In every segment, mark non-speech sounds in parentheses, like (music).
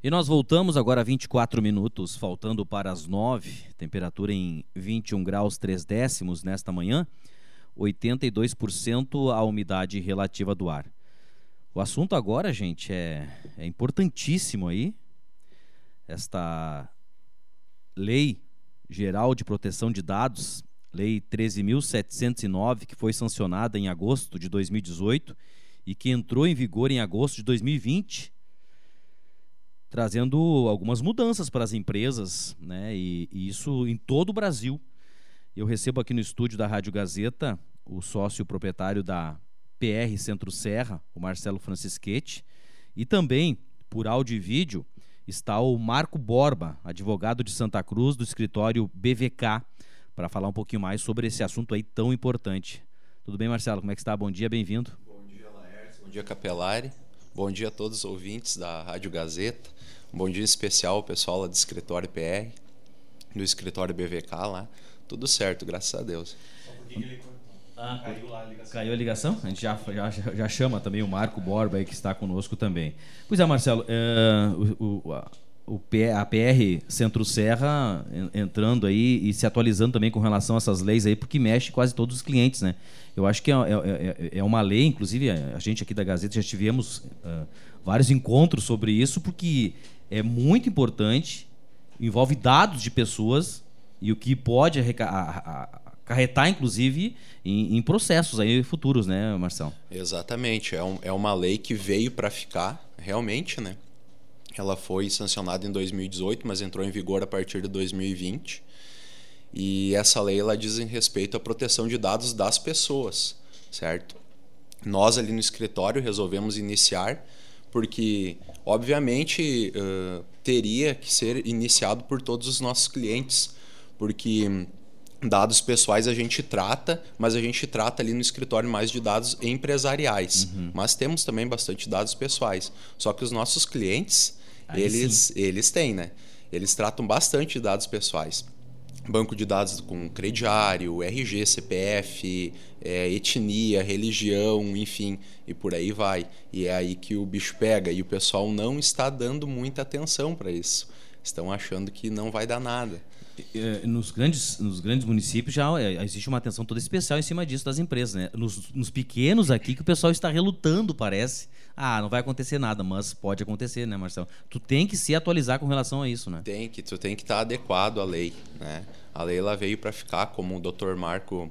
E nós voltamos agora a 24 minutos, faltando para as 9, temperatura em 21 graus 3 décimos nesta manhã, 82% a umidade relativa do ar. O assunto agora, gente, é, é importantíssimo aí, esta lei geral de proteção de dados, lei 13.709, que foi sancionada em agosto de 2018 e que entrou em vigor em agosto de 2020, trazendo algumas mudanças para as empresas, né? E, e, isso em todo o Brasil. Eu recebo aqui no estúdio da Rádio Gazeta o sócio proprietário da PR Centro Serra, o Marcelo Francischetti, e também por áudio e vídeo está o Marco Borba, advogado de Santa Cruz do escritório BVK, para falar um pouquinho mais sobre esse assunto aí tão importante. Tudo bem, Marcelo? Como é que está? Bom dia, bem-vindo. Bom dia, Laércio. Bom dia, Capelari. Bom dia a todos os ouvintes da Rádio Gazeta. Um bom dia especial ao pessoal lá do escritório PR, do escritório BVK lá. Tudo certo, graças a Deus. Ah, caiu, a ligação. caiu a ligação? A gente já, já, já chama também o Marco Borba aí que está conosco também. Pois é, Marcelo, é, o, o, o, a PR Centro Serra entrando aí e se atualizando também com relação a essas leis aí, porque mexe quase todos os clientes, né? Eu acho que é, é, é, é uma lei, inclusive a gente aqui da Gazeta já tivemos uh, vários encontros sobre isso, porque é muito importante, envolve dados de pessoas e o que pode acarretar, inclusive, em, em, processos aí futuros, né, Marcelo? Exatamente. É, um, é uma lei que veio para ficar, realmente, né? Ela foi sancionada em 2018, mas entrou em vigor a partir de 2020. E essa lei ela diz em respeito à proteção de dados das pessoas, certo? Nós ali no escritório resolvemos iniciar porque obviamente uh, teria que ser iniciado por todos os nossos clientes, porque dados pessoais a gente trata, mas a gente trata ali no escritório mais de dados empresariais. Uhum. Mas temos também bastante dados pessoais. Só que os nossos clientes, Aí eles, eles têm, né? Eles tratam bastante de dados pessoais banco de dados com crediário, RG, CPF, é, etnia, religião, enfim, e por aí vai. E é aí que o bicho pega e o pessoal não está dando muita atenção para isso. Estão achando que não vai dar nada. É, nos grandes, nos grandes municípios já é, existe uma atenção toda especial em cima disso das empresas. Né? Nos, nos pequenos aqui que o pessoal está relutando, parece. Ah, não vai acontecer nada, mas pode acontecer, né, Marcelo? Tu tem que se atualizar com relação a isso, né? Tem que, tu tem que estar adequado à lei, né? A lei ela veio para ficar, como o Dr. Marco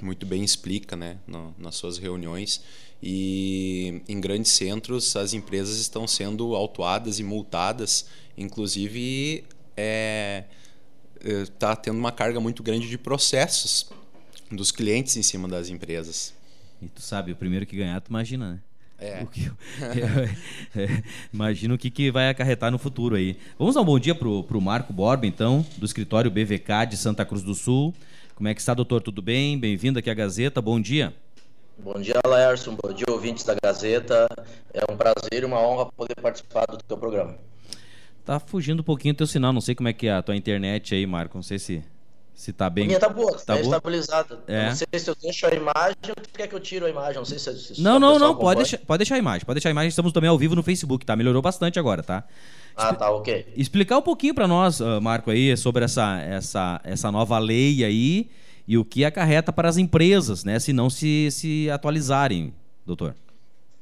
muito bem explica, né, no, nas suas reuniões. E em grandes centros as empresas estão sendo autuadas e multadas, inclusive é, está é, tendo uma carga muito grande de processos dos clientes em cima das empresas. E tu sabe, o primeiro que ganhar, tu imagina, né? É. O que, (laughs) é, é, imagina o que, que vai acarretar no futuro aí. Vamos dar um bom dia pro, pro Marco Borba, então, do escritório BVK de Santa Cruz do Sul. Como é que está, doutor? Tudo bem? Bem-vindo aqui à Gazeta. Bom dia. Bom dia, Laércio. Bom dia, ouvintes da Gazeta. É um prazer e uma honra poder participar do teu programa. Tá fugindo um pouquinho o teu sinal. Não sei como é que é a tua internet aí, Marco. Não sei se se tá bem. A minha tá boa, tá, tá estabilizada. É. Não sei se eu deixo a imagem ou tu quer que eu tiro a imagem. Não sei se. se não, não, não. Pode deixar, pode deixar a imagem. Pode deixar a imagem. Estamos também ao vivo no Facebook, tá? Melhorou bastante agora, tá? Ah, tá, ok. Explicar um pouquinho para nós, Marco, aí, sobre essa, essa, essa nova lei aí e o que acarreta para as empresas, né? Se não se, se atualizarem, doutor.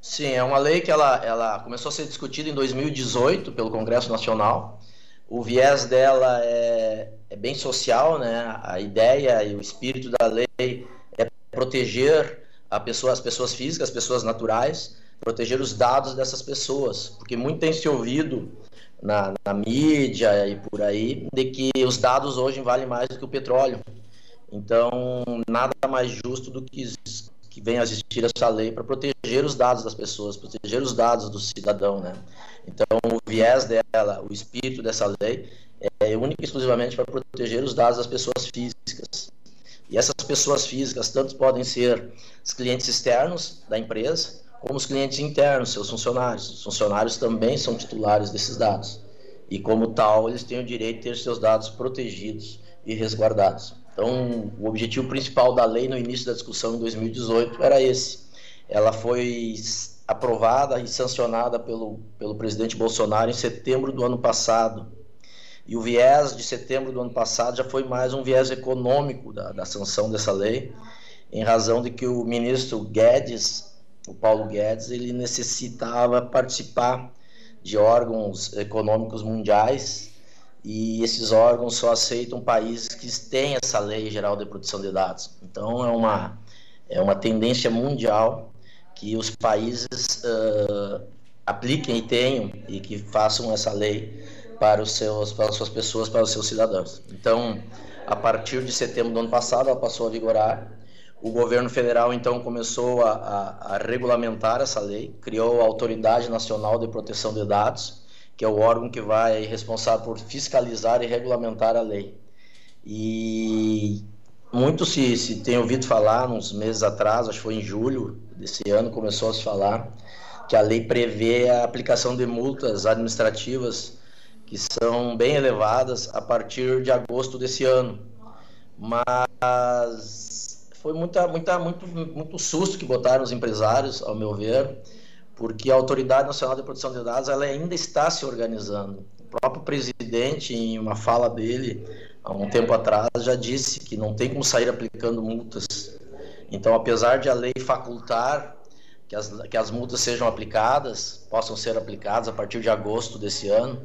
Sim, é uma lei que ela, ela começou a ser discutida em 2018 pelo Congresso Nacional. O viés dela é, é bem social, né? A ideia e o espírito da lei é proteger pessoa, as pessoas físicas, as pessoas naturais, proteger os dados dessas pessoas, porque muito tem se ouvido na, na mídia e por aí de que os dados hoje valem mais do que o petróleo. Então, nada mais justo do que que venha a existir essa lei para proteger os dados das pessoas, proteger os dados do cidadão, né? Então, o viés dela, o espírito dessa lei é único e exclusivamente para proteger os dados das pessoas físicas. E essas pessoas físicas tanto podem ser os clientes externos da empresa, como os clientes internos, seus funcionários. Os funcionários também são titulares desses dados. E como tal, eles têm o direito de ter seus dados protegidos e resguardados. Então, o objetivo principal da lei no início da discussão em 2018 era esse. Ela foi aprovada e sancionada pelo, pelo presidente Bolsonaro em setembro do ano passado. E o viés de setembro do ano passado já foi mais um viés econômico da, da sanção dessa lei, em razão de que o ministro Guedes, o Paulo Guedes, ele necessitava participar de órgãos econômicos mundiais e esses órgãos só aceitam países que têm essa lei geral de proteção de dados. Então é uma é uma tendência mundial que os países uh, apliquem e tenham e que façam essa lei para os seus para as suas pessoas para os seus cidadãos. Então a partir de setembro do ano passado ela passou a vigorar o governo federal então começou a, a, a, regulamentar essa lei, criou a Autoridade Nacional de Proteção de Dados, que é o órgão que vai responsável por fiscalizar e regulamentar a lei. E muito se, se tem ouvido falar, uns meses atrás, acho que foi em julho desse ano, começou a se falar que a lei prevê a aplicação de multas administrativas que são bem elevadas a partir de agosto desse ano. Mas foi muita, muita, muito, muito susto que botaram os empresários, ao meu ver, porque a Autoridade Nacional de Proteção de Dados ela ainda está se organizando. O próprio presidente, em uma fala dele, há um tempo atrás, já disse que não tem como sair aplicando multas. Então, apesar de a lei facultar que as, que as multas sejam aplicadas, possam ser aplicadas a partir de agosto desse ano,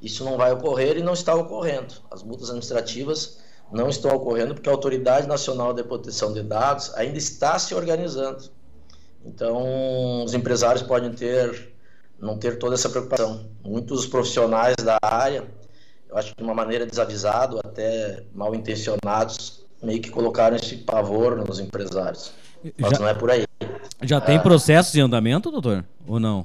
isso não vai ocorrer e não está ocorrendo. As multas administrativas não estão ocorrendo porque a Autoridade Nacional de Proteção de Dados ainda está se organizando. Então, os empresários podem ter não ter toda essa preocupação. Muitos profissionais da área, eu acho que de uma maneira desavisado, até mal intencionados, meio que colocaram esse pavor nos empresários. Mas já, não é por aí. Já tem ah, processos em andamento, doutor? Ou não?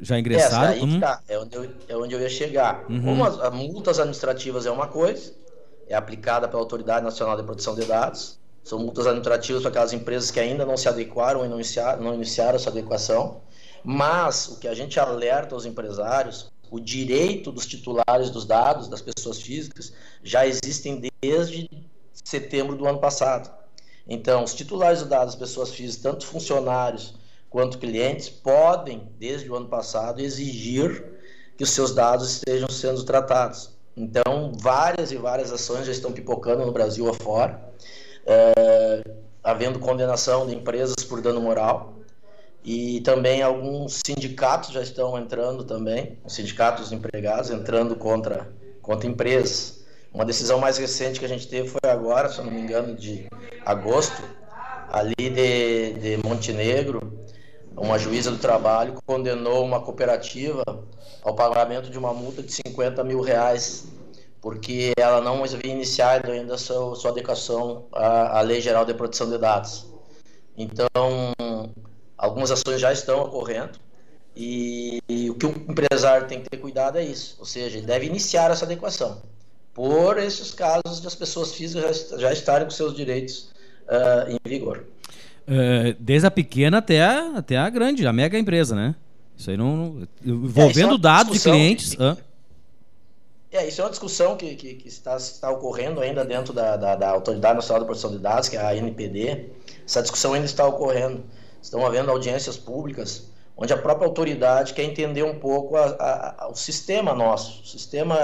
Já ingressaram? É, hum. tá, é, onde eu, é onde eu ia chegar. Uhum. Como as, as multas administrativas é uma coisa, é aplicada pela Autoridade Nacional de Proteção de Dados. São multas administrativas para aquelas empresas que ainda não se adequaram e não iniciaram, não iniciaram essa adequação. Mas o que a gente alerta aos empresários, o direito dos titulares dos dados, das pessoas físicas, já existem desde setembro do ano passado. Então, os titulares dos dados pessoas físicas, tanto funcionários quanto clientes, podem, desde o ano passado, exigir que os seus dados estejam sendo tratados. Então, várias e várias ações já estão pipocando no Brasil afora, é, havendo condenação de empresas por dano moral. E também alguns sindicatos já estão entrando também, os sindicatos empregados entrando contra, contra empresas. Uma decisão mais recente que a gente teve foi agora, se não me engano, de agosto, ali de, de Montenegro, uma juíza do trabalho condenou uma cooperativa ao pagamento de uma multa de 50 mil reais, porque ela não havia iniciado ainda sua, sua adequação à, à Lei Geral de Proteção de Dados. Então, algumas ações já estão ocorrendo e, e, o que o empresário tem que ter cuidado é isso, ou seja, ele deve iniciar essa adequação por esses casos de as pessoas físicas já, já estarem com seus direitos uh, em vigor. Uh, desde a pequena até a, até a grande, a mega empresa, né? Isso aí não. Envolvendo é, é dados de clientes. Que, é, isso é uma discussão que, que, que está, está ocorrendo ainda dentro da, da, da, Autoridade Nacional de Proteção de Dados, que é a NPD. Essa discussão ainda está ocorrendo. Estão havendo audiências públicas, onde a própria autoridade quer entender um pouco a, a, a, o sistema nosso, o sistema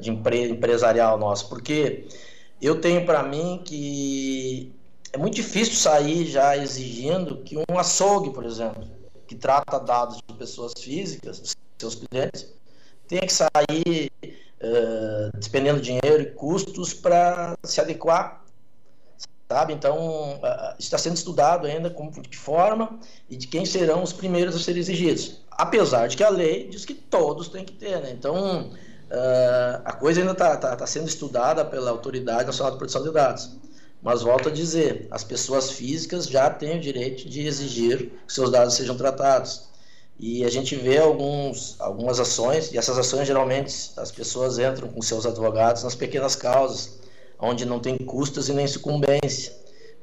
de empre, empresarial nosso, porque eu tenho para mim que é muito difícil sair já exigindo que um açougue, por exemplo, que trata dados de pessoas físicas, seus clientes, tenha que sair uh, despendendo dinheiro e custos para se adequar, sabe? Então, uh, está sendo estudado ainda como, de forma e de quem serão os primeiros a serem exigidos. Apesar de que a lei diz que todos têm que ter, né? Então, uh, a coisa ainda está tá, tá sendo estudada pela Autoridade Nacional de Proteção de Dados. Mas volto a dizer, as pessoas físicas já têm o direito de exigir que seus dados sejam tratados. E a gente vê alguns, algumas ações, e essas ações geralmente as pessoas entram com seus advogados nas pequenas causas, onde não tem custos e nem sucumbência.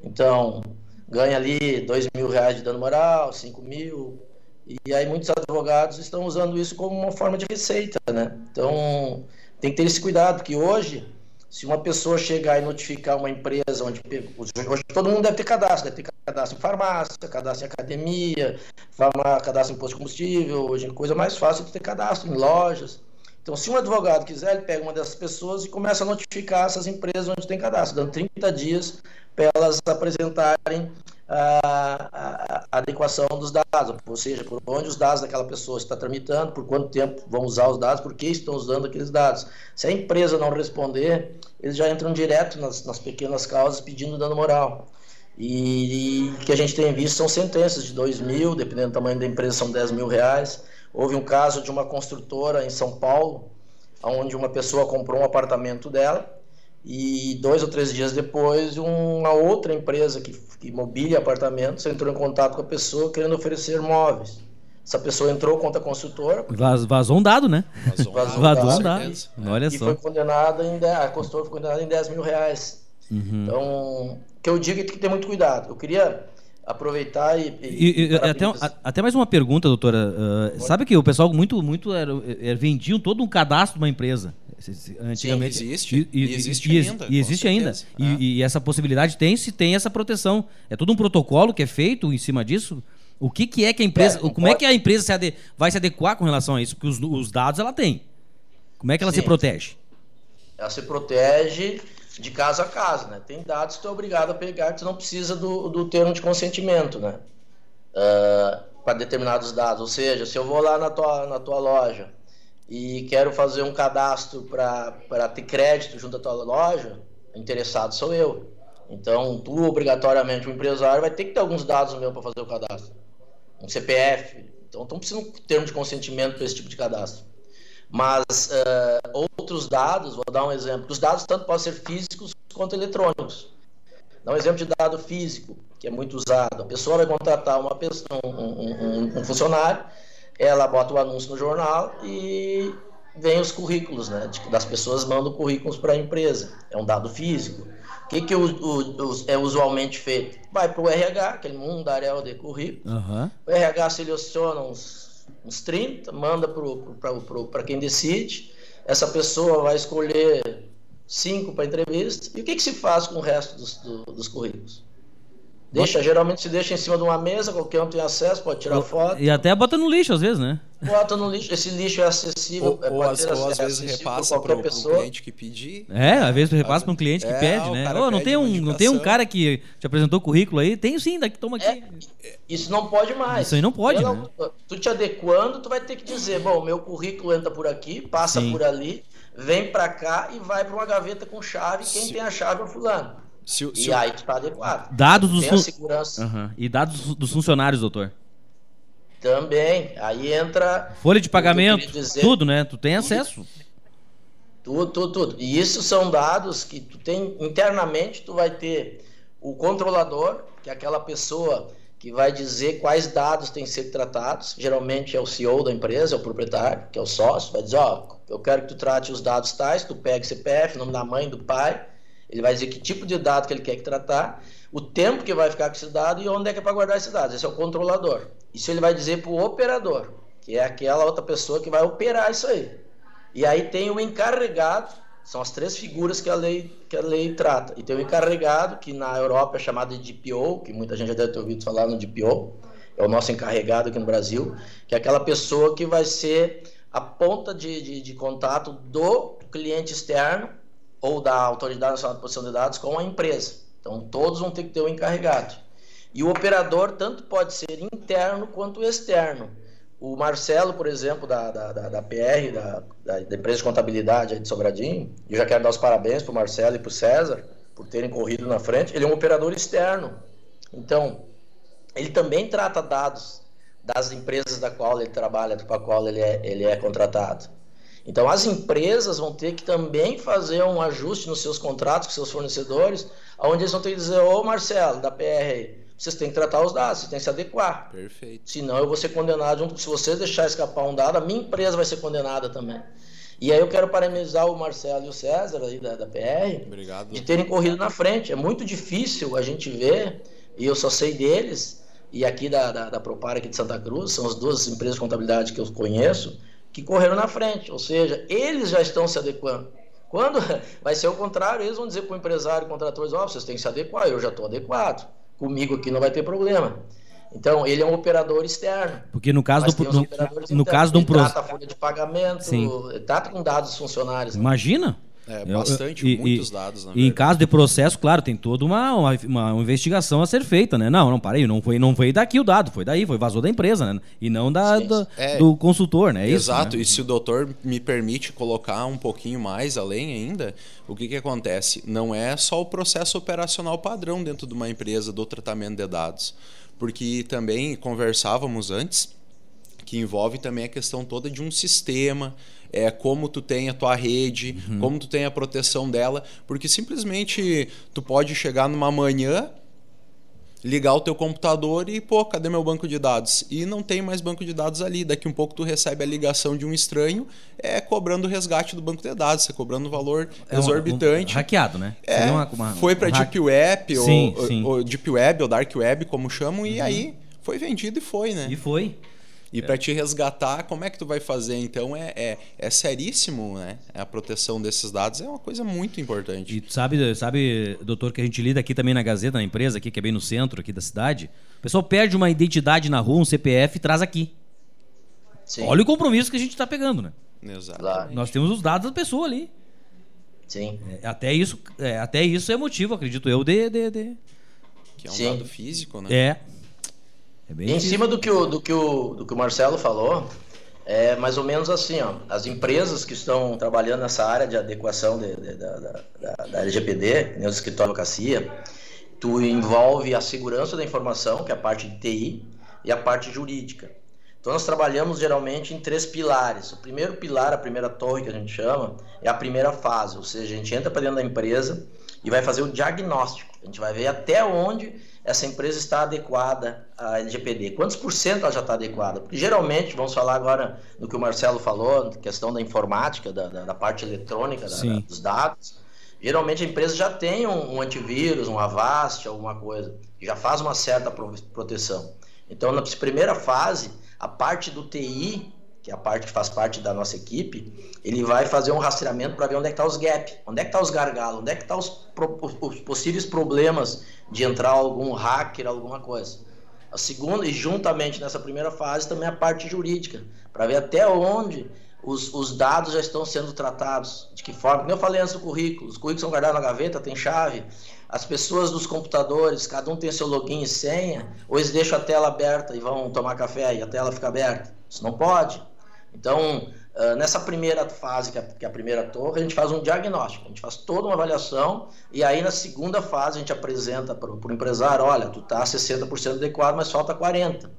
Então, ganha ali dois mil reais de dano moral, cinco mil, e aí muitos advogados estão usando isso como uma forma de receita, né? Então, tem que ter esse cuidado, porque hoje Se uma pessoa chegar e notificar uma empresa onde hoje todo mundo deve ter cadastro, deve ter cadastro em farmácia, cadastro em academia, cadastro em posto de combustível, hoje é coisa mais fácil de ter cadastro em lojas. Então, se um advogado quiser, ele pega uma dessas pessoas e começa a notificar essas empresas onde tem cadastro, dando 30 dias para elas apresentarem a, a, adequação dos dados, ou seja, por onde os dados daquela pessoa está tramitando, por quanto tempo vão usar os dados, por que estão usando aqueles dados. Se a empresa não responder, eles já entram direto nas, nas pequenas causas pedindo dano moral. E, o que a gente tem visto são sentenças de 2 mil, dependendo do tamanho da empresa, são 10 mil reais. Houve um caso de uma construtora em São Paulo, onde uma pessoa comprou um apartamento dela e dois ou três dias depois uma outra empresa que, que mobília apartamentos entrou em contato com a pessoa querendo oferecer móveis. Essa pessoa entrou contra a construtora. Vaz, vazou um dado, né? Vazou, vazou um dado. Vazou um dado. Olha e só. foi condenada em, a construtora foi condenada em 10 mil reais. Uhum. Então, o que eu digo é que tem que ter muito cuidado. Eu queria aproveitar e. e, e até, até mais uma pergunta, doutora. Uh, sabe que o pessoal muito, muito era, era, vendiam todo um cadastro de uma empresa. Antigamente. Sim, existe. E, e existe ainda. E existe ainda. E, e, essa possibilidade tem se tem essa proteção. É todo um protocolo que é feito em cima disso. O que, que é que a empresa. É, como pode... é que a empresa se ade, vai se adequar com relação a isso? Porque os, os dados ela tem. Como é que ela Sim. se protege? Ela se protege de caso a caso, né? Tem dados que tu é obrigado a pegar que tu não precisa do, do termo de consentimento, né? Uh, para determinados dados. Ou seja, se eu vou lá na tua, na tua loja e quero fazer um cadastro para ter crédito junto à tua loja, interessado sou eu. Então, tu, obrigatoriamente, o empresário vai ter que ter alguns dados meu para fazer o cadastro. Um CPF. Então, não precisa um termo de consentimento para esse tipo de cadastro. Mas uh, outros dados, vou dar um exemplo. Os dados tanto podem ser físicos quanto eletrônicos. Dá um exemplo de dado físico, que é muito usado. A pessoa vai contratar uma pessoa, um, um, um funcionário, ela bota o anúncio no jornal e vem os currículos, né? Das pessoas mandam currículos para a empresa. É um dado físico. O que, que o, o, é usualmente feito? Vai para o RH, aquele mundo da área de currículo. Uhum. O RH seleciona uns uns 30, manda para quem decide. Essa pessoa vai escolher cinco para entrevista. E o que, que se faz com o resto dos, do, dos currículos? Deixa, geralmente se deixa em cima de uma mesa, qualquer um tem acesso, pode tirar foto. E até bota no lixo às vezes, né? Bota no lixo, esse lixo é acessível. Ou, é, ou, as, ou às vezes repassa para o cliente que pedir. É, às vezes tu repassa para um cliente que é, pede, né? Oh, não, tem um, não tem um cara que te apresentou o currículo aí? Tem sim, daqui, toma aqui. É, isso não pode mais. Isso aí não pode, Pela, né? Tu te adequando, tu vai ter que dizer, bom, meu currículo entra por aqui, passa sim. por ali, vem para cá e vai para uma gaveta com chave, quem Sim. tem a chave é o fulano. Se, se e aí está adequado. Dados dos fun... segurança. Uhum. E dados dos funcionários, doutor? Também. Aí entra. Folha de pagamento, dizer, tudo, né? Tu tem acesso. Tudo, tudo, tudo. E isso são dados que tu tem internamente, tu vai ter o controlador, que é aquela pessoa que vai dizer quais dados têm que ser tratados. Geralmente é o CEO da empresa, é o proprietário, que é o sócio, vai dizer, ó, oh, eu quero que tu trate os dados tais, tu pega CPF, nome da mãe, do pai, ele vai dizer que tipo de dado que ele quer que tratar, o tempo que vai ficar com esse dado e onde é que é para guardar esses dados. Esse é o controlador. Isso ele vai dizer para o operador, que é aquela outra pessoa que vai operar isso aí. E aí tem o encarregado, são as três figuras que a lei, que a lei trata. E tem o encarregado, que na Europa é chamado de DPO, que muita gente já deve ter ouvido falar no DPO, é o nosso encarregado aqui no Brasil, que é aquela pessoa que vai ser a ponta de, de, de contato do cliente externo ou da Autoridade Nacional de Proteção de Dados com a empresa. Então, todos vão ter que ter o um encarregado. E o operador tanto pode ser interno quanto externo. O Marcelo, por exemplo, da, da, da, da PR, da, da, empresa de contabilidade de Sobradinho, eu já quero dar os parabéns para o Marcelo e para o César por terem corrido na frente. Ele é um operador externo. Então, ele também trata dados das empresas da qual ele trabalha, com a qual ele é, ele é contratado. Então, as empresas vão ter que também fazer um ajuste nos seus contratos com seus fornecedores, onde eles vão ter que dizer: Ô Marcelo, da PR, vocês têm que tratar os dados, vocês têm que se adequar. Perfeito. Senão, eu vou ser condenado. Se vocês deixar escapar um dado, a minha empresa vai ser condenada também. E aí, eu quero parabenizar o Marcelo e o César aí da, da PR Obrigado. de terem corrido na frente. É muito difícil a gente ver, e eu só sei deles, e aqui da, da, da Propar aqui de Santa Cruz, são as duas empresas de contabilidade que eu conheço que correram na frente, ou seja, eles já estão se adequando. Quando (laughs) vai ser o contrário, eles vão dizer para o empresário, contratores, ó, oh, vocês têm que se adequar, eu já estou adequado. Comigo aqui não vai ter problema. Então, ele é um operador externo. Porque no caso do no, no caso de um processo, trata a folha de pagamento, Sim. trata com dados dos funcionários. Né? É, bastante, e, muitos e, dados. e em caso de processo, claro, tem toda uma, uma, uma, investigação a ser feita, né? Não, não, parei, não foi, não foi daqui o dado, foi daí, foi vazou da empresa, né? E não da, da é, do consultor, né? É exato, isso, né? e se o doutor me permite colocar um pouquinho mais além ainda, o que, que acontece? Não é só o processo operacional padrão dentro de uma empresa do tratamento de dados porque também conversávamos antes que envolve também a questão toda de um sistema, é como tu tem a tua rede, uhum. como tu tem a proteção dela, porque simplesmente tu pode chegar numa manhã ligar o teu computador e, pô, cadê meu banco de dados? E não tem mais banco de dados ali. Daqui um pouco tu recebe a ligação de um estranho, é cobrando o resgate do banco de dados, você cobrando um valor é exorbitante. Um, um, hackeado, né? É, uma, uma, foi para um Deep Web, sim, ou, sim. ou, Deep Web, ou Dark Web, como chamam, uhum. e aí foi vendido e foi, né? E foi. E é. para te resgatar, como é que tu vai fazer? Então é, é, é, seríssimo, né? A proteção desses dados é uma coisa muito importante. E sabe, sabe, doutor, que a gente lida aqui também na Gazeta, na empresa aqui, que é bem no centro aqui da cidade. O pessoal perde uma identidade na rua, um CPF, e traz aqui. Sim. Olha o compromisso que a gente está pegando, né? Exato. Claro. Nós temos os dados da pessoa ali. Sim. É, até, isso, é, até isso é motivo, acredito eu, de. de, de... Que é um Sim. dado físico, né? É. É em cima do que, o, do, que o, do que o Marcelo falou, é mais ou menos assim, ó, as empresas que estão trabalhando nessa área de adequação de, de, da, da, da, LGPD, os escritórios de advocacia, tu envolve a segurança da informação, que é a parte de TI, e a parte jurídica. Então nós trabalhamos geralmente em três pilares. O primeiro pilar, a primeira torre que a gente chama, é a primeira fase, ou seja, a gente entra para dentro da empresa e vai fazer o diagnóstico. A gente vai ver até onde essa empresa está adequada à LGPD. Quantos por cento ela já está adequada? Porque geralmente, vamos falar agora no que o Marcelo falou, questão da informática, da, da, da parte eletrônica da, dos dados. Geralmente a empresa já tem um, um, antivírus, um Avast, alguma coisa, que já faz uma certa proteção. Então, na primeira fase, a parte do TI que é a parte que faz parte da nossa equipe, ele vai fazer um rastreamento para ver onde é que está os gaps, onde é que está os gargalos, onde é que estão tá os, os, possíveis problemas de entrar algum hacker, alguma coisa. A segunda, e juntamente nessa primeira fase, também a parte jurídica, para ver até onde os, os, dados já estão sendo tratados, de que forma. Como eu falei antes do currículo, os currículos são guardados na gaveta, tem chave, as pessoas dos computadores, cada um tem seu login e senha, ou eles deixam a tela aberta e vão tomar café e a tela fica aberta. Isso não pode. Então, uh, nessa primeira fase, que é, que é, a primeira torre, a gente faz um diagnóstico, a gente faz toda uma avaliação, e aí na segunda fase a gente apresenta para o empresário, olha, tu está 60% adequado, mas falta 40%.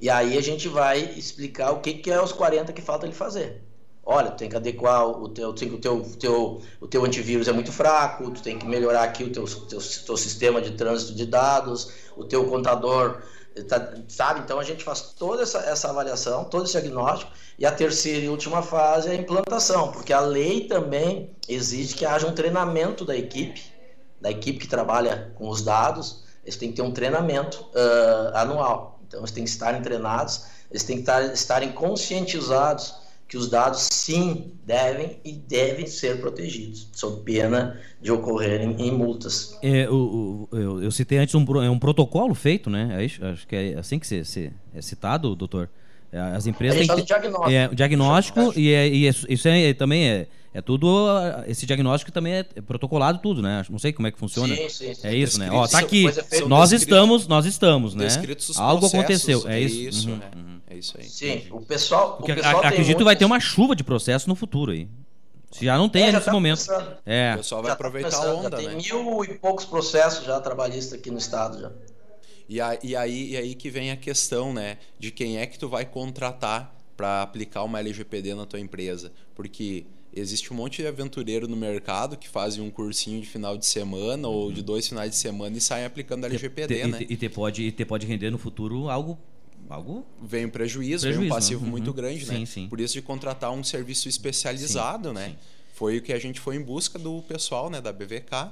E aí a gente vai explicar o que, que é os 40% que falta ele fazer. Olha, tu tem que adequar o teu, o teu, teu, o teu antivírus é muito fraco, tu tem que melhorar aqui o teu, teu, teu sistema de trânsito de dados, o teu contador Tá, sabe? Então a gente faz toda essa, essa avaliação, todo esse diagnóstico, e a terceira e última fase é a implantação, porque a lei também exige que haja um treinamento da equipe, da equipe que trabalha com os dados, eles têm que ter um treinamento uh, anual. Então eles têm que estarem treinados, eles têm que estar, estarem conscientizados que os dados sim devem e devem ser protegidos, sob pena de ocorrerem em multas. É, o, o, eu, eu, citei antes um, é um protocolo feito, né? É, acho que é assim que se, se é citado, doutor. É, as empresas têm que ter, diagnóstico. É, diagnóstico e, é, e é, isso é, também é, é tudo. Esse diagnóstico também é protocolado tudo, né? Não sei como é que funciona. Sim, sim, sim. É isso, né? Ó, tá aqui. Nós estamos, nós estamos, né? Algo aconteceu. É isso. isso uhum, uhum. Isso aí. Sim, o pessoal. Porque o pessoal acredito que vai ter uma chuva de processo no futuro aí. Se já não tem é, nesse tá momento. É. O pessoal vai já tá aproveitar tá a onda, tem né? mil e poucos processos já trabalhistas aqui no estado já. E, a, e, aí, e aí que vem a questão, né? De quem é que tu vai contratar para aplicar uma LGPD na tua empresa. Porque existe um monte de aventureiro no mercado que fazem um cursinho de final de semana uhum. ou de dois finais de semana e saem aplicando a LGPD, né? E te, pode, e te pode render no futuro algo algo vem um prejuízo, prejuízo vem um passivo uhum. muito grande, sim, né? Sim. Por isso de contratar um serviço especializado, sim, né? Sim. Foi o que a gente foi em busca do pessoal, né, da BVK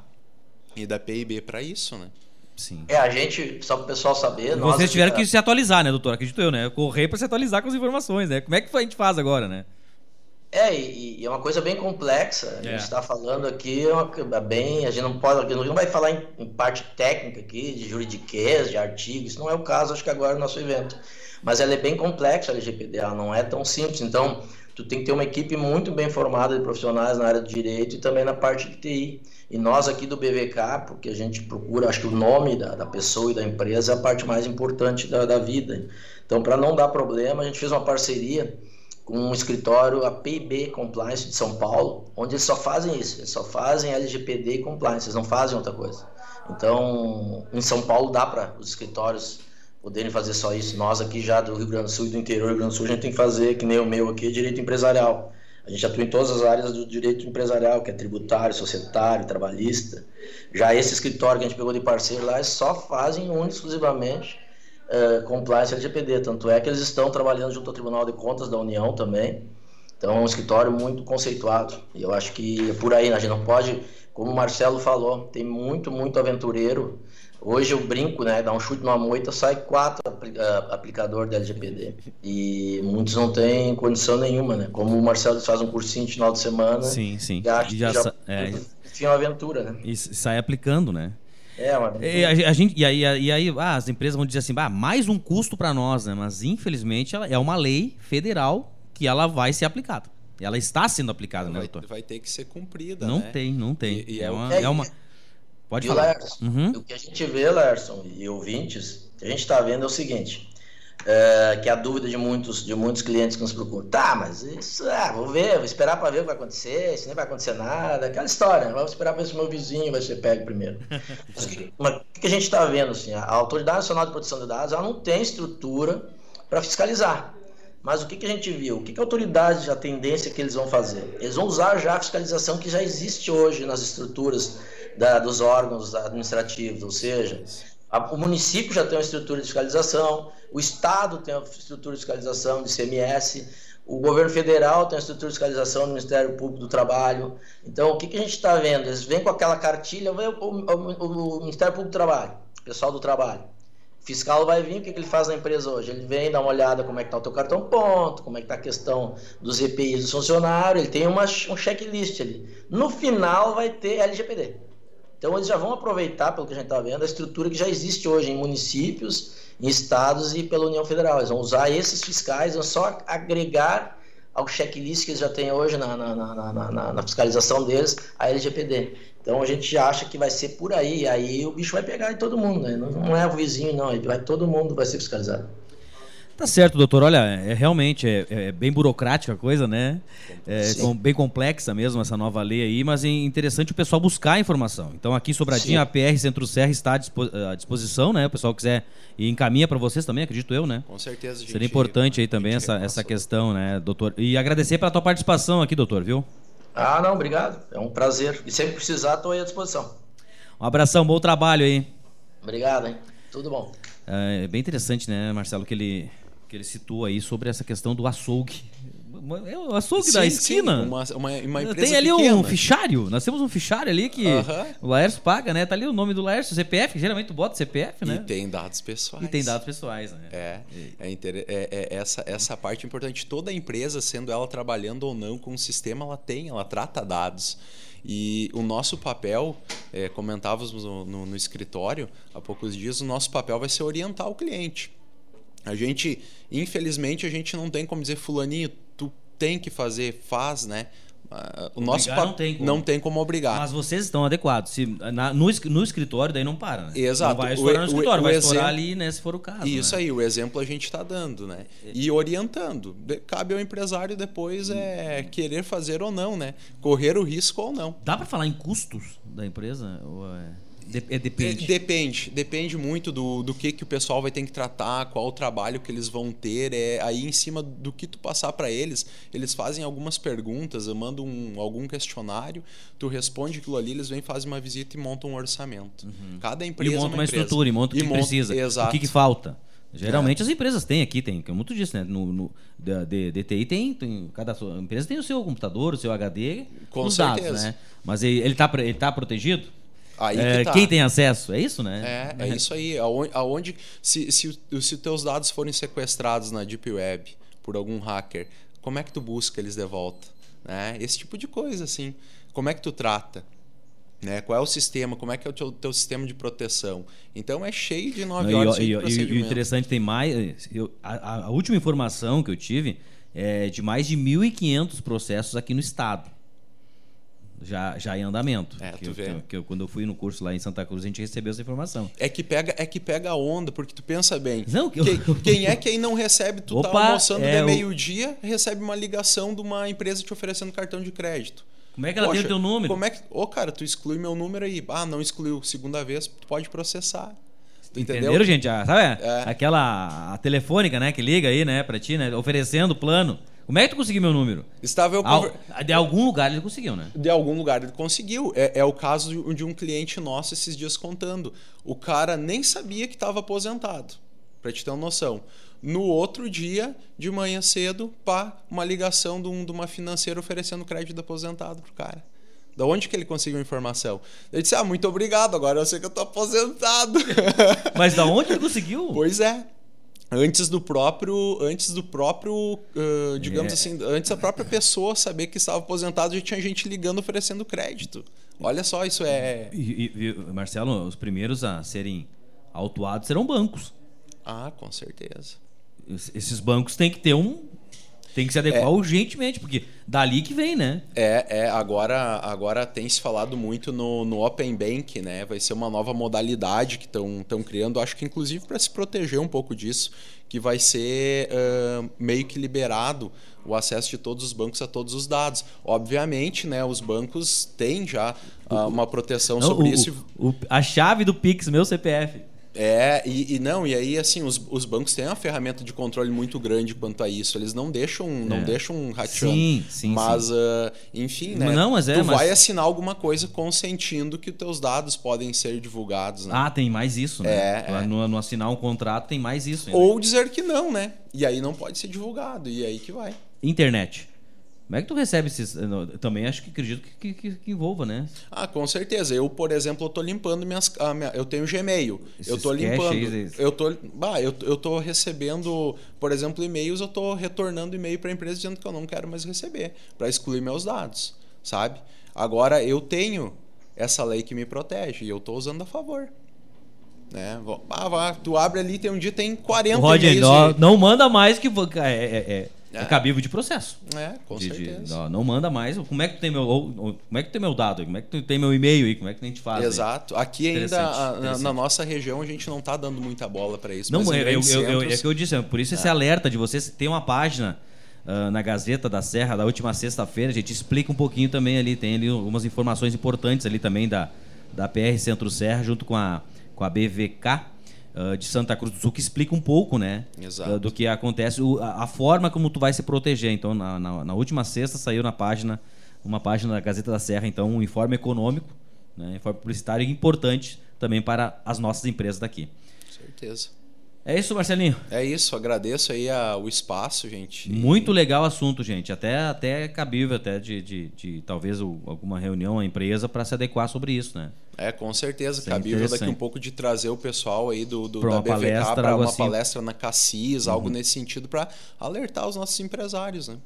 e da PIB para isso, né? Sim. É, a gente, só para o pessoal saber. Vocês tiveram que se atualizar, né, doutor? Acredito eu, né? Correr para se atualizar com as informações, né? Como é que a gente faz agora, né? É, e, e, é uma coisa bem complexa. A gente é. está falando aqui, é é bem, a gente não pode, a gente não vai falar em, em, parte técnica aqui, de juridiquês, de artigos, isso não é o caso, acho que agora no nosso evento. Mas ela é bem complexa, a LGPD, ela não é tão simples. Então, tu tem que ter uma equipe muito bem formada de profissionais na área do direito e também na parte de TI. E nós aqui do BVK, porque a gente procura, acho que o nome da, da pessoa e da empresa é a parte mais importante da, da vida. Então, para não dar problema, a gente fez uma parceria com um escritório, a PIB Compliance de São Paulo, onde eles só fazem isso, eles só fazem LGPD e compliance, eles não fazem outra coisa. Então, em São Paulo dá para os escritórios poderem fazer só isso. Nós aqui já do Rio Grande do Sul e do interior do Rio Grande do Sul, a gente tem que fazer, que nem o meu aqui, direito empresarial. A gente atua em todas as áreas do direito empresarial, que é tributário, societário, trabalhista. Já esse escritório que a gente pegou de parceiro lá, eles só fazem um exclusivamente uh, compliance LGPD. Tanto é que eles estão trabalhando junto ao Tribunal de Contas da União também. Então é um escritório muito conceituado. E eu acho que é por aí, né? a gente não pode, como o Marcelo falou, tem muito, muito aventureiro. Hoje eu brinco, né? Dá um chute numa moita, sai quatro uh, aplicador da LGPD. E muitos não têm condição nenhuma, né? Como o Marcelo faz um cursinho de final de semana. Sim, sim. Já, já, já é. uma aventura, né? E sai aplicando, né? É, mano. E, a, a, gente, e aí, e aí ah, as empresas vão dizer assim, ah, mais um custo para nós, né? Mas infelizmente ela é uma lei federal que ela vai ser aplicada. Ela está sendo aplicada, né, doutor? Vai ter que ser cumprida, Não né? tem, não tem. E, e é, é, uma, é, é uma... Pode falar. Lerson, uhum. O que a gente vê, Larson e ouvintes, o que a gente está vendo é o seguinte: é, que é a dúvida de muitos, de muitos clientes que nos procuram. Tá, mas isso, ah, vou ver, vou esperar para ver o que vai acontecer, isso nem vai acontecer nada, aquela história, vamos esperar para ver se o meu vizinho vai ser pego primeiro. (laughs) mas o que, que, a gente está vendo? Assim, a Autoridade Nacional de Proteção de Dados ela não tem estrutura para fiscalizar. Mas o que, que a gente viu? O que, que a autoridade, a tendência que eles vão fazer? Eles vão usar já a fiscalização que já existe hoje nas estruturas da, dos órgãos administrativos, ou seja, o município já tem uma estrutura de fiscalização, o Estado tem uma estrutura de fiscalização de CMS, o governo federal tem uma estrutura de fiscalização do Ministério Público do Trabalho. Então, o que, que a gente está vendo? Eles vêm com aquela cartilha, o, o, o, Ministério Público do Trabalho, pessoal do trabalho. O fiscal vai vir, o que, que ele faz na empresa hoje? Ele vem, dá uma olhada como é que está o teu cartão ponto, como é que está a questão dos EPIs do funcionário, ele tem uma, um checklist ali. No final vai ter LGPD. Então eles já vão aproveitar, pelo que a gente está vendo, a estrutura que já existe hoje em municípios, em estados e pela União Federal. Eles vão usar esses fiscais, vão só agregar ao checklist que eles já têm hoje na, na, na, na, fiscalização deles a LGPD. Então a gente acha que vai ser por aí, aí o bicho vai pegar em todo mundo, né? não, não é o vizinho, não, vai, todo mundo vai ser fiscalizado. Tá certo, doutor. Olha, é, realmente é, é, bem burocrática a coisa, né? É com, bem complexa mesmo essa nova lei aí, mas é interessante o pessoal buscar a informação. Então aqui em Sobradinho, Sim. a PR Centro Serra está à disposição, né? O pessoal quiser e encaminha para vocês também, acredito eu, né? Com certeza. Gente, Seria importante aí também essa, essa questão, né, doutor? E agradecer pela tua participação aqui, doutor, viu? Ah, não, obrigado. É um prazer. E sempre precisar, estou aí à disposição. Um abração, bom trabalho aí. Obrigado, hein? Tudo bom. É bem interessante, né, Marcelo, que ele que ele citou aí sobre essa questão do açougue. É o açougue sim, da esquina. Sim, uma, uma, uma empresa Tem ali pequena. um fichário. Nós temos um fichário ali que uh -huh. o Laércio paga, né? Tá ali o nome do Laércio, CPF, que geralmente tu bota CPF, né? E tem dados pessoais. E tem dados pessoais, né? É, é, é, é, essa, essa parte importante. Toda empresa, sendo ela trabalhando ou não com o sistema, ela tem, ela trata dados. E o nosso papel, é, comentávamos no, no, no escritório há poucos dias, o nosso papel vai ser orientar o cliente. A gente, infelizmente, a gente não tem como dizer, fulaninho, tu tem que fazer, faz, né? Uh, o nosso não tem, como. não tem como obrigar. Mas vocês estão adequados. Se, na, no, no escritório, daí não para, né? Exato. Não vai estourar no escritório, o, vai exemplo, estourar ali, né, se for o caso. Isso né? aí, o exemplo a gente está dando, né? E orientando. Cabe ao empresário depois é querer fazer ou não, né? Correr o risco ou não. Dá para falar em custos da empresa? Ou é... É, depende. Depende. Depende muito do, do que, que o pessoal vai ter que tratar, qual o trabalho que eles vão ter. É aí em cima do que tu passar para eles, eles fazem algumas perguntas, eu mando um, algum questionário, tu responde aquilo ali, eles vêm, fazem uma visita e montam um orçamento. Uhum. Cada empresa. E monta uma, uma estrutura, e monta o que monta, precisa. Exato. O que, que falta. Geralmente é. as empresas têm aqui, tem, como tu disse, né? No, no de, DTI tem, tem, cada empresa tem o seu computador, o seu HD, com certeza. dados, né? Mas ele está ele tá protegido? Aí é, tá. Quem tem acesso, é isso, né? É, é isso aí. Aonde, aonde se, se, se teus dados forem sequestrados na Deep Web por algum hacker, como é que tu busca eles de volta? né? Esse tipo de coisa, assim. Como é que tu trata? Né? Qual é o sistema? Como é que é o teu, teu sistema de proteção? Então é cheio de nove Não, horas e, de e, e, e o interessante tem mais. Eu, a, a última informação que eu tive é de mais de 1.500 processos aqui no estado. Já, já em andamento. É, que, tu eu- que que eu- quando eu fui no curso lá em Santa Cruz, a gente recebeu essa informação. É que pega, é que pega a onda, porque tu pensa bem. Não, que eu- quem, quem é que aí não recebe? Tu tá Opa, almoçando é de meio-dia, recebe uma ligação de uma empresa te oferecendo cartão de crédito. Como é que ela tem o teu número? Como é que. Ô, cara, tu exclui meu número aí. Ah, não excluiu. Segunda vez, tu pode processar. Entendeu? Entenderam, gente? Ah, sabe? É. Aquela telefônica, né? Que liga aí, né? Pra ti, né? Oferecendo plano. Como é que tu conseguiu meu número? Estava eu conver- De algum lugar ele conseguiu, né? de algum lugar ele conseguiu. É, é o caso de- de um cliente nosso esses dias contando. O cara nem sabia que estava aposentado, para te ter uma noção. No outro dia, de manhã cedo, pá, uma ligação de, um- de uma financeira oferecendo crédito aposentado pro cara. Da onde que ele conseguiu a informação? Ele disse: Ah, muito obrigado, agora eu sei que eu tô aposentado. Mas da onde ele conseguiu? Pois é. Antes do próprio, antes do próprio, ah, digamos É. assim, antes da própria pessoa saber que estava aposentado, já tinha gente ligando oferecendo crédito. Olha só, isso é. E, e- e, Marcelo, os primeiros a serem autuados serão bancos. Ah, com certeza. Es- Esses bancos têm que ter um. Tem que se adequar urgentemente, porque dali que vem, né? É, é agora, agora tem se falado muito no, no Open Bank, né? Vai ser uma nova modalidade que estão criando, acho que inclusive para se proteger um pouco disso, que vai ser ah, meio que liberado o acesso de todos os bancos a todos os dados. Obviamente, né? Os bancos têm já ah, uma proteção Não, sobre o- isso. o- a chave do Pix, meu CPF. É, e, e não, e aí assim, os, os bancos têm uma ferramenta de controle muito grande quanto a isso. Eles não deixam, não É. deixam rateando. Sim, sim, Mas, ah, enfim, né? Não, mas é, tu mas- vai assinar alguma coisa consentindo que os teus dados podem ser divulgados, né? Ah, tem mais isso, né? É, é. No, no assinar um contrato tem mais isso. ainda. Ou dizer que não, né? E aí não pode ser divulgado. E aí que vai. Internet. Como é que tu recebe esses. eu Também acho que acredito que, que, que- envolva, né? Ah, com certeza. Eu, por exemplo, eu tô limpando minhas. minha- eu tenho Gmail. Esses eu tô limpando. aí, eu tô. Bah, eu, eu tô recebendo, por exemplo, e-mails, eu tô retornando e-mail para a empresa dizendo que eu não quero mais receber, para excluir meus dados, sabe? Agora eu tenho essa lei que me protege e eu tô usando a favor. Né? Ah, tu abre ali, tem um dia tem 40 Roger, e-mails. não, de- não manda mais que. É, é, é, é É. cabível de processo. É, com De- de- certeza. não, não manda mais. Como é que tu tem meu, ou- como é que tem meu dado? aí? Como é que tu tem meu e-mail aí? Como é que a gente faz? aí? Exato. Aqui ainda, a- na, na nossa região, a gente não tá dando muita bola para isso. Não, mas em eu, eu, grandes eu- eu- é centros- que eu disse, é por isso esse alerta de vocês. Tem uma página ah, na Gazeta da Serra da última sexta-feira, a gente explica um pouquinho também ali, tem ali umas informações importantes ali também da, da PR Centro Serra, junto com a, com a BVK. Ah, de Santa Cruz do Sul, que explica um pouco, né? Exato. ah, do que acontece, o- a, a forma como tu vai se proteger. Então, na, na, na última sexta saiu na página, uma página da Gazeta da Serra, então, um informe econômico, né? informe publicitário importante também para as nossas empresas daqui. Certeza. É isso, Marcelinho. É isso, agradeço aí a- o espaço, gente. E- Muito legal o assunto, gente. Até, até cabível até de, de, de talvez o- alguma reunião, a empresa, para se adequar sobre isso, né? É, com certeza, Isso é cabível daqui interessante. um pouco de trazer o pessoal aí do, do da BVK para uma assim. Uhum. palestra na Cassis, algo nesse sentido, para alertar os nossos empresários, né?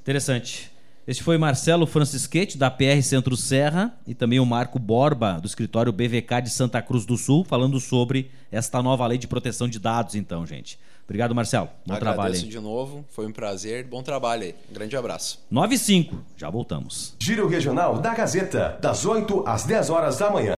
Interessante. Este foi Marcelo Francisquete, da PR Centro Serra, e também o Marco Borba, do escritório BVK de Santa Cruz do Sul, falando sobre esta nova lei de proteção de dados, então, gente. Obrigado, Marcelo. Bom trabalho Agradeço de novo, foi um prazer, bom trabalho aí. Um grande abraço. 9 e 5, já voltamos. Giro Regional da Gazeta, das 8 às 10 horas da manhã.